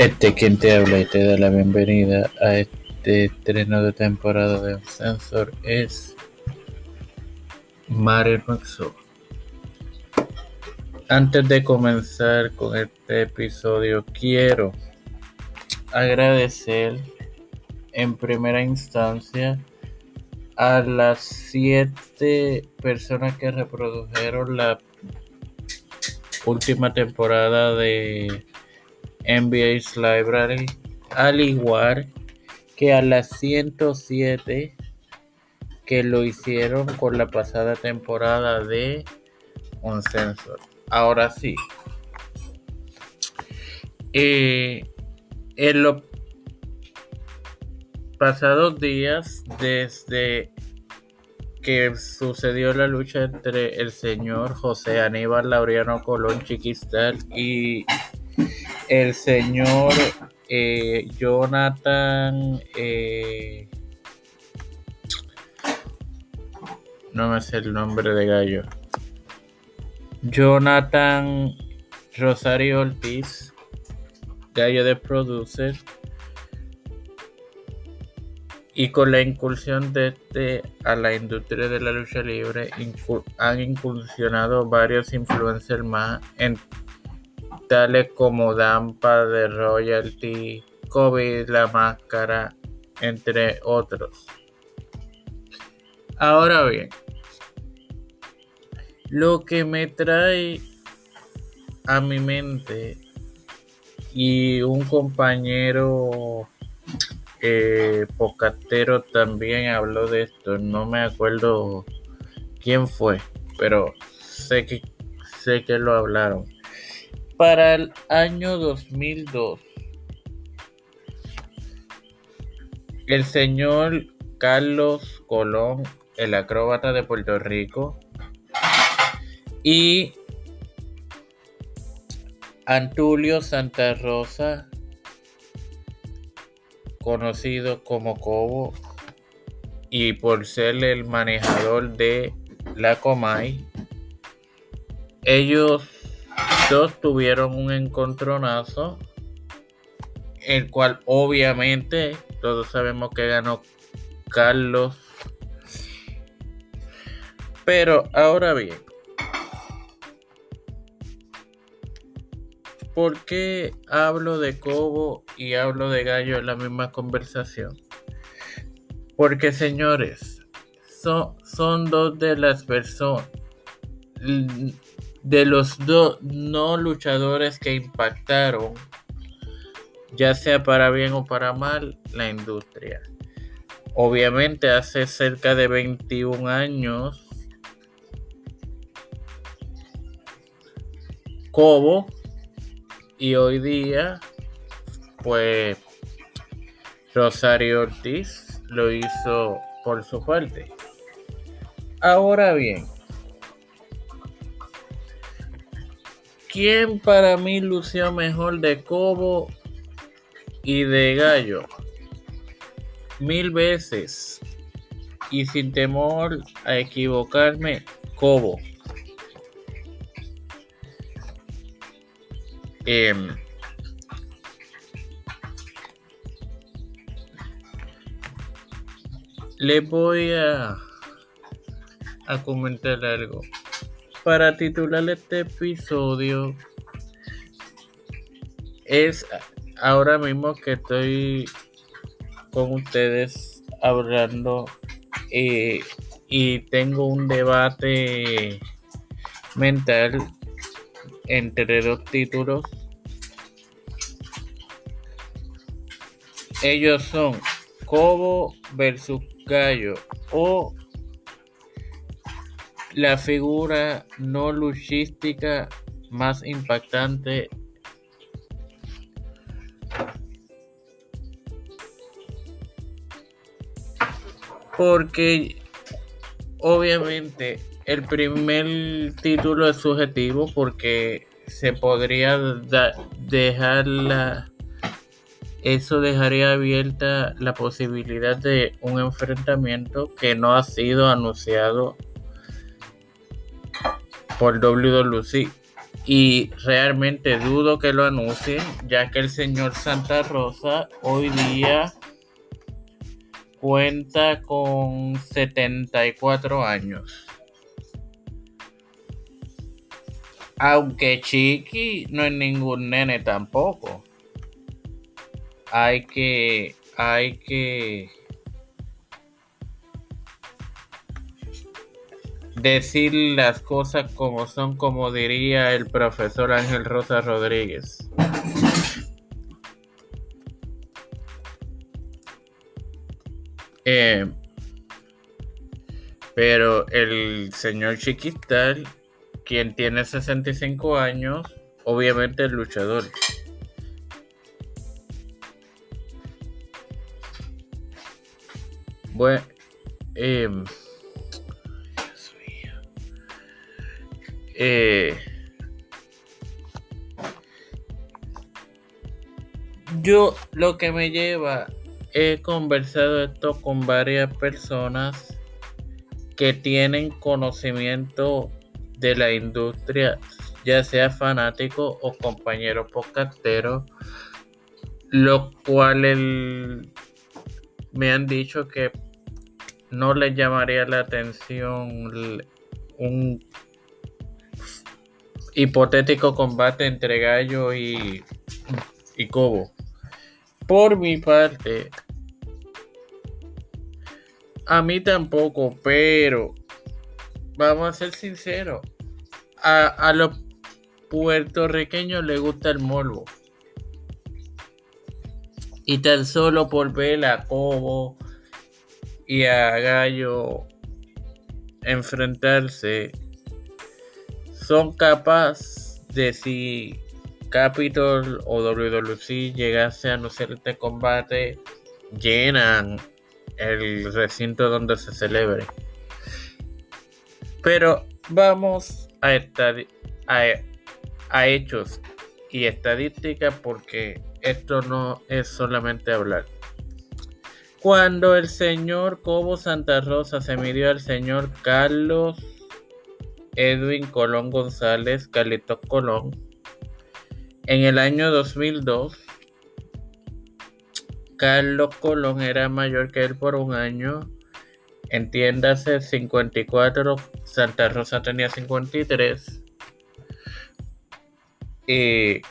Este quien te habla y te da la bienvenida a este estreno de temporada de Sensor es Mario Maxo. Antes de comenzar con este episodio, quiero agradecer en primera instancia a las siete personas que reprodujeron la última temporada de NBA's Library, al igual que a las 107 que lo hicieron con la pasada temporada de Un Sensor. Ahora sí. Eh, en los pasados días, desde que sucedió la lucha entre el señor José Aníbal Laureano Colón Chiquistal y el señor eh, Jonathan eh, no me sé el nombre de gallo. Jonathan Rosario Ortiz gallo de producer. Y con la incursión de este a la industria de la lucha libre han incursionado varios influencers más en tales como Dampa de Royalty, COVID, La Máscara, entre otros. Ahora bien, lo que me trae a mi mente y un compañero eh, Pocatero también habló de esto, no me acuerdo quién fue, pero sé que sé que lo hablaron para el año 2002. El señor Carlos Colón, el acróbata de Puerto Rico, y Antulio Santa Rosa, conocido como Cobo, y por ser el manejador de la Comay, ellos tuvieron un encontronazo, el cual obviamente todos sabemos que ganó Carlos. Pero ahora bien, ¿por qué hablo de Cobo y hablo de Gallo en la misma conversación? Porque señores, son, son dos de las personas de los dos no luchadores que impactaron, ya sea para bien o para mal, la industria. Obviamente hace cerca de 21 años, Cobo y hoy día, pues Rosario Ortiz lo hizo por su parte. Ahora bien, ¿Quién para mí lució mejor de Cobo y de Gallo? Mil veces. Y sin temor a equivocarme, Cobo. Em, le voy a, a comentar algo para titular este episodio es ahora mismo que estoy con ustedes hablando eh, y tengo un debate mental entre dos títulos. Ellos son Cobo versus Gallo o la figura no luchística más impactante porque obviamente el primer título es subjetivo porque se podría dejar la eso dejaría abierta la posibilidad de un enfrentamiento que no ha sido anunciado por WWC y realmente dudo que lo anuncien, ya que el señor Santa Rosa hoy día cuenta con 74 años. Aunque Chiqui no es ningún nene tampoco. Hay que, hay que decir las cosas como son, como diría el profesor Ángel Rosa Rodríguez. Eh, pero el señor Chiquistal, quien tiene 65 años, obviamente es luchador. Bueno, eh, Eh, yo lo que me lleva, he conversado esto con varias personas que tienen conocimiento de la industria, ya sea fanático o compañero podcastero, lo cual me han dicho que no les llamaría la atención un hipotético combate entre Gallo y, y Cobo. Por mi parte, a mí tampoco, pero vamos a ser sinceros. A, a los puertorriqueños les gusta el morbo. Y tan solo por ver a Cobo y a Gallo enfrentarse son capaces de si Capitol o WWC llegase a no ser este combate, llenan el recinto donde se celebre. Pero vamos a, a, a hechos y estadísticas porque esto no es solamente hablar. Cuando el señor Cobo Santa Rosa se midió al señor Carlos Edwin Colón González Carlitos Colón. En el año 2002, Carlos Colón era mayor que él por un año. Entiéndase 54, Santa Rosa tenía 53. Y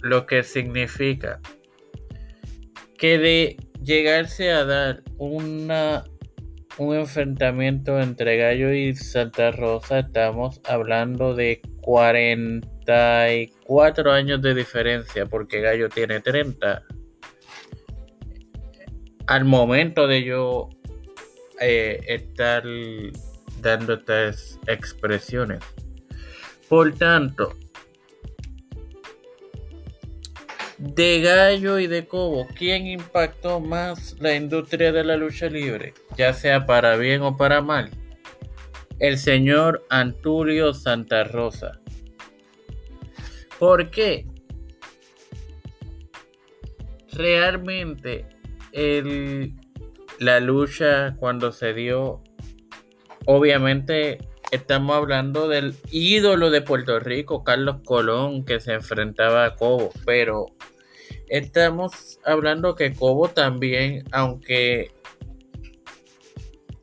lo que significa que de llegarse a dar una un enfrentamiento entre Gallo y Santa Rosa, estamos hablando de 44 años de diferencia, porque Gallo tiene 30. Al momento de yo eh, estar dando estas expresiones. Por tanto, de Gallo y de Cobo, ¿quién impactó más la industria de la lucha libre? Ya sea para bien o para mal. El señor Antulio Santa Rosa. ¿Por qué? Realmente la lucha cuando se dio, obviamente estamos hablando del ídolo de Puerto Rico, Carlos Colón, que se enfrentaba a Cobo, pero estamos hablando que Cobo también, aunque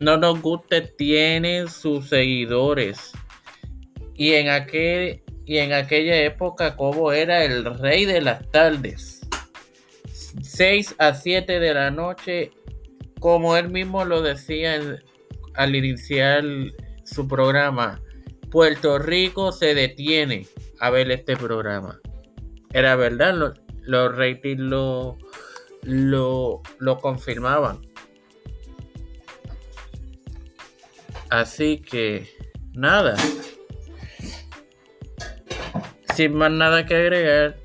no nos guste, tiene sus seguidores. Y en, aquel, y en aquella época Cobo era el rey de las tardes. 6 a 7 de la noche, como él mismo lo decía al iniciar su programa, Puerto Rico se detiene a ver este programa. Era verdad, los ratings lo, lo, lo confirmaban. Así que, nada. Sin más nada que agregar,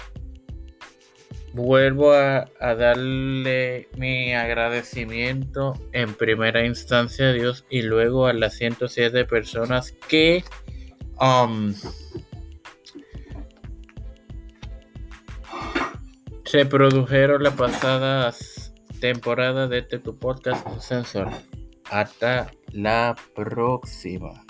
vuelvo a, darle mi agradecimiento en primera instancia a Dios y luego a las 107 personas que um, se produjeron las pasadas temporadas de este tu podcast Sensor. Hasta la próxima.